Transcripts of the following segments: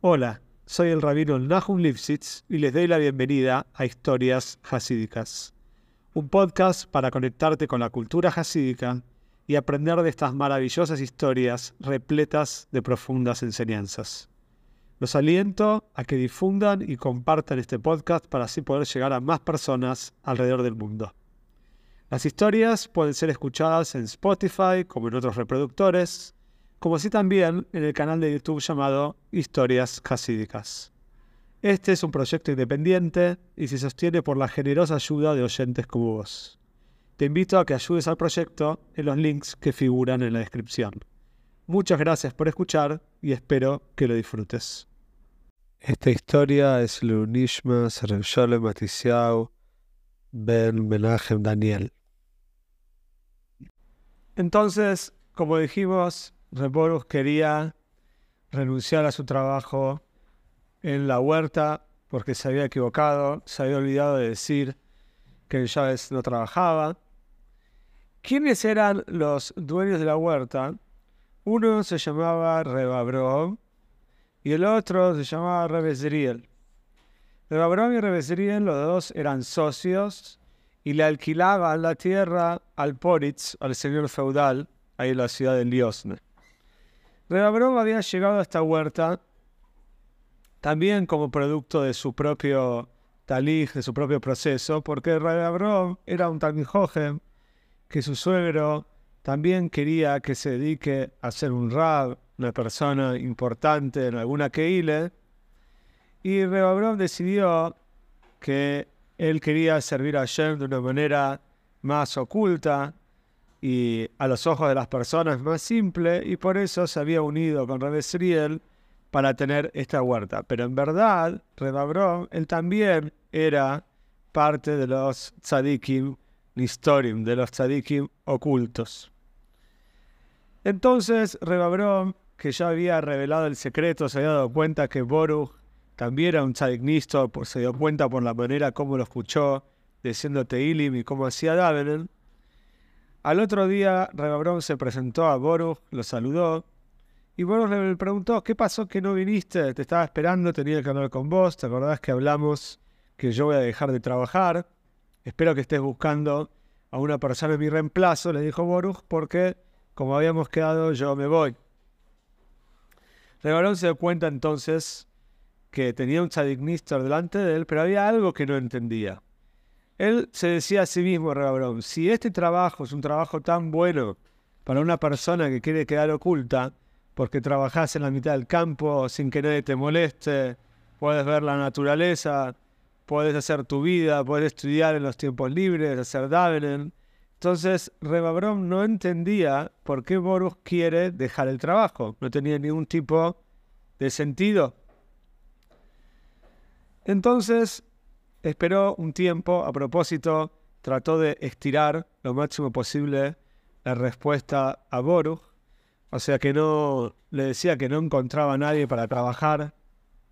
Hola, soy el rabino Nahum Lipsitz y les doy la bienvenida a Historias Hasídicas, un podcast para conectarte con la cultura hasídica y aprender de estas maravillosas historias repletas de profundas enseñanzas. Los aliento a que difundan y compartan este podcast para así poder llegar a más personas alrededor del mundo. Las historias pueden ser escuchadas en Spotify como en otros reproductores, como así también en el canal de YouTube llamado Historias Hasídicas. Este es un proyecto independiente y se sostiene por la generosa ayuda de oyentes como vos. Te invito a que ayudes al proyecto en los links que figuran en la descripción. Muchas gracias por escuchar y espero que lo disfrutes. Esta historia es Lunishma Shalom Matisiau Ben Menachem Daniel. Entonces, como dijimos, Reborus quería renunciar a su trabajo en la huerta porque se había equivocado, se había olvidado de decir que Chávez no trabajaba. ¿Quiénes eran los dueños de la huerta? Uno se llamaba Rebabrom y el otro se llamaba Rebezriel. Rebabrom y Rebezriel, los dos eran socios y le alquilaban la tierra al Poritz, al señor feudal, ahí en la ciudad de Liosne. Rebabrom había llegado a esta huerta también como producto de su propio talij, de su propio proceso, porque Rebabrom era un talmijojem que su suegro también quería que se dedique a ser un rab, una persona importante en alguna keile, y Rebabrom decidió que él quería servir a Shem de una manera más oculta, y a los ojos de las personas más simple y por eso se había unido con Rebesriel para tener esta huerta. Pero en verdad, Rebabrom, él también era parte de los tzadikim nistorim, de los tzadikim ocultos. Entonces, Rebabrom, que ya había revelado el secreto, se había dado cuenta que Boruch también era un tzadik nistor, se dio cuenta por la manera como lo escuchó, diciendo Teilim y cómo hacía Davenen, al otro día, Rebabrón se presentó a Boruch, lo saludó, y Boruch le preguntó, ¿qué pasó que no viniste? Te estaba esperando, tenía que hablar con vos, ¿te acordás que hablamos que yo voy a dejar de trabajar? Espero que estés buscando a una persona en mi reemplazo, le dijo Boruch, porque como habíamos quedado, yo me voy. Rebabrón se dio cuenta entonces que tenía un tzadik delante de él, pero había algo que no entendía. Él se decía a sí mismo, Rebabrón, si este trabajo es un trabajo tan bueno para una persona que quiere quedar oculta, porque trabajas en la mitad del campo sin que nadie te moleste, puedes ver la naturaleza, puedes hacer tu vida, puedes estudiar en los tiempos libres, hacer davenen. Entonces, Rebabrom no entendía por qué Boruch quiere dejar el trabajo. No tenía ningún tipo de sentido. Entonces, Esperó un tiempo, a propósito, trató de estirar lo máximo posible la respuesta a Boruch, o sea que no le decía que no encontraba a nadie para trabajar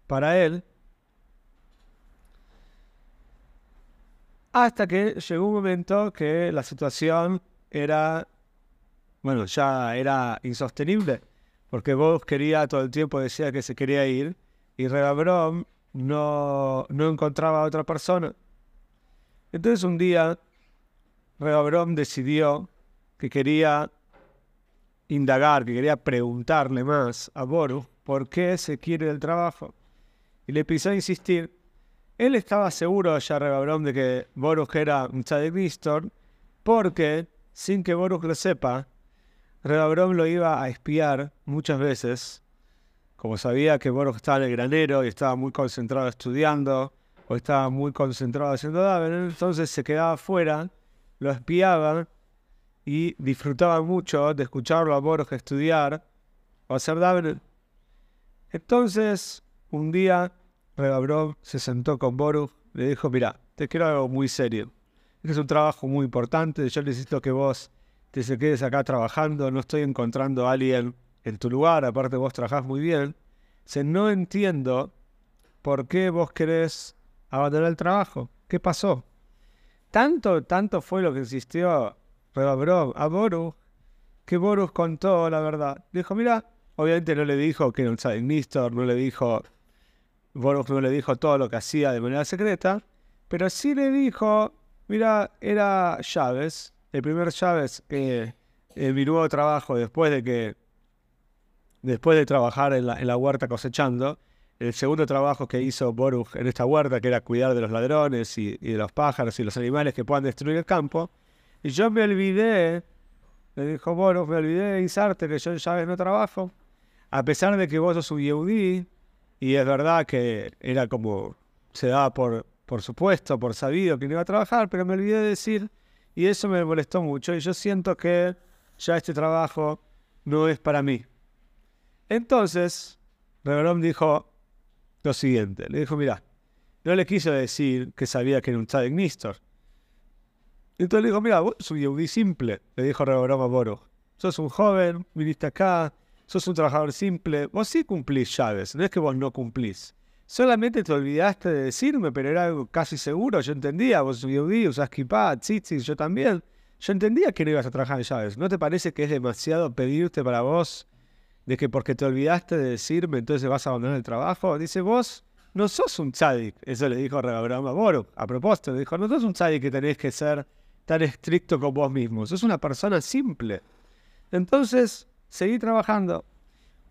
para él, hasta que llegó un momento que la situación era, bueno, ya era insostenible, porque Boruch quería todo el tiempo, decía que se quería ir, y Rebabrom no, no encontraba a otra persona. Entonces un día Rehoboam decidió que quería indagar, que quería preguntarle más a Boru por qué se quiere del trabajo. Y le empezó a insistir. Él estaba seguro ya Rehoboam de que Boruch era un tzadik porque, sin que Boruch lo sepa, Rehoboam lo iba a espiar muchas veces como sabía que Boruch estaba en el granero y estaba muy concentrado estudiando, o estaba muy concentrado haciendo Daven, entonces se quedaba afuera, lo espiaba y disfrutaba mucho de escucharlo a Boruch estudiar o hacer Daven. Entonces, un día, Regabrov se sentó con Boruch, le dijo, mira, te quiero algo muy serio. Este es un trabajo muy importante, yo necesito que vos te quedes acá trabajando, no estoy encontrando a alguien en tu lugar, aparte vos trabajás muy bien, se no entiendo por qué vos querés abandonar el trabajo. ¿Qué pasó? Tanto, tanto fue lo que insistió a Boruch, que Boruch contó la verdad. Dijo, mira, obviamente no le dijo que era un Nistor, no le dijo Boruch no le dijo todo lo que hacía de manera secreta, pero sí le dijo, mira, era Chávez, el primer Chávez que en mi nuevo trabajo, después de que, después de trabajar en la, huerta cosechando, el segundo trabajo que hizo Boruch en esta huerta, que era cuidar de los ladrones y, de los pájaros y los animales que puedan destruir el campo, y yo me olvidé, le dijo Boruch, me olvidé de avisarte que yo Chávez no trabajo, a pesar de que vos sos un Yehudí, y es verdad que era como, se daba por, por supuesto, por sabido que no iba a trabajar, pero me olvidé de decir, y eso me molestó mucho, y yo siento que ya este trabajo no es para mí. Entonces, Reverón dijo lo siguiente, le dijo, mira, no le quiso decir que sabía que era un tzadik Nistor. Entonces le dijo, mira, vos sos un simple, le dijo Reverón a Boro. Sos un joven, viniste acá, sos un trabajador simple, vos sí cumplís llaves, no es que vos no cumplís. Solamente te olvidaste de decirme, pero era algo casi seguro, yo entendía, vos sos yehudí, usás kippah, yo también. Yo entendía que no ibas a trabajar en llaves. ¿No te parece que es demasiado pedirte para vos de que porque te olvidaste de decirme entonces vas a abandonar el trabajo? Dice, vos no sos un tzadik. Eso le dijo Rehabraham a Boro. A propósito, le dijo, no sos un tzadik que tenés que ser tan estricto con vos mismo. Sos una persona simple. Entonces, seguí trabajando.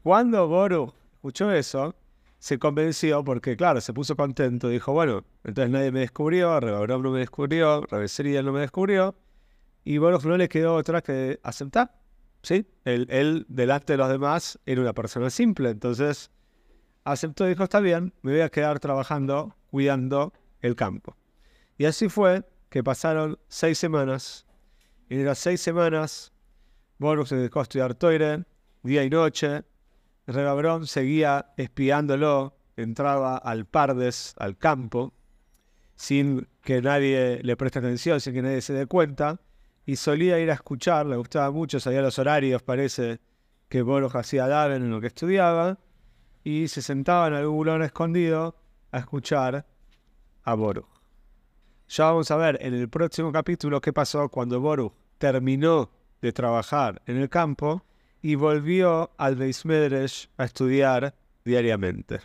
Cuando Boro escuchó eso, se convenció porque, claro, se puso contento. Dijo, bueno, entonces nadie me descubrió, Rehabraham no me descubrió, Rabesería no me descubrió. Y Boruch no le quedó otra que aceptar. ¿Sí? Él, delante de los demás, era una persona simple. Entonces, aceptó y dijo, está bien, me voy a quedar trabajando, cuidando el campo. Y así fue que pasaron seis semanas. Y en las seis semanas, Boruch se dedicó a estudiar Toire, día y noche. Regabrón seguía espiándolo, entraba al Pardes, al campo, sin que nadie le preste atención, sin que nadie se dé cuenta y solía ir a escuchar, le gustaba mucho, sabía los horarios, parece que Boruch hacía Daven en lo que estudiaba, y se sentaba en algún lugar escondido a escuchar a Boruch. Ya vamos a ver en el próximo capítulo qué pasó cuando Boruch terminó de trabajar en el campo y volvió al Beis Medrash a estudiar diariamente.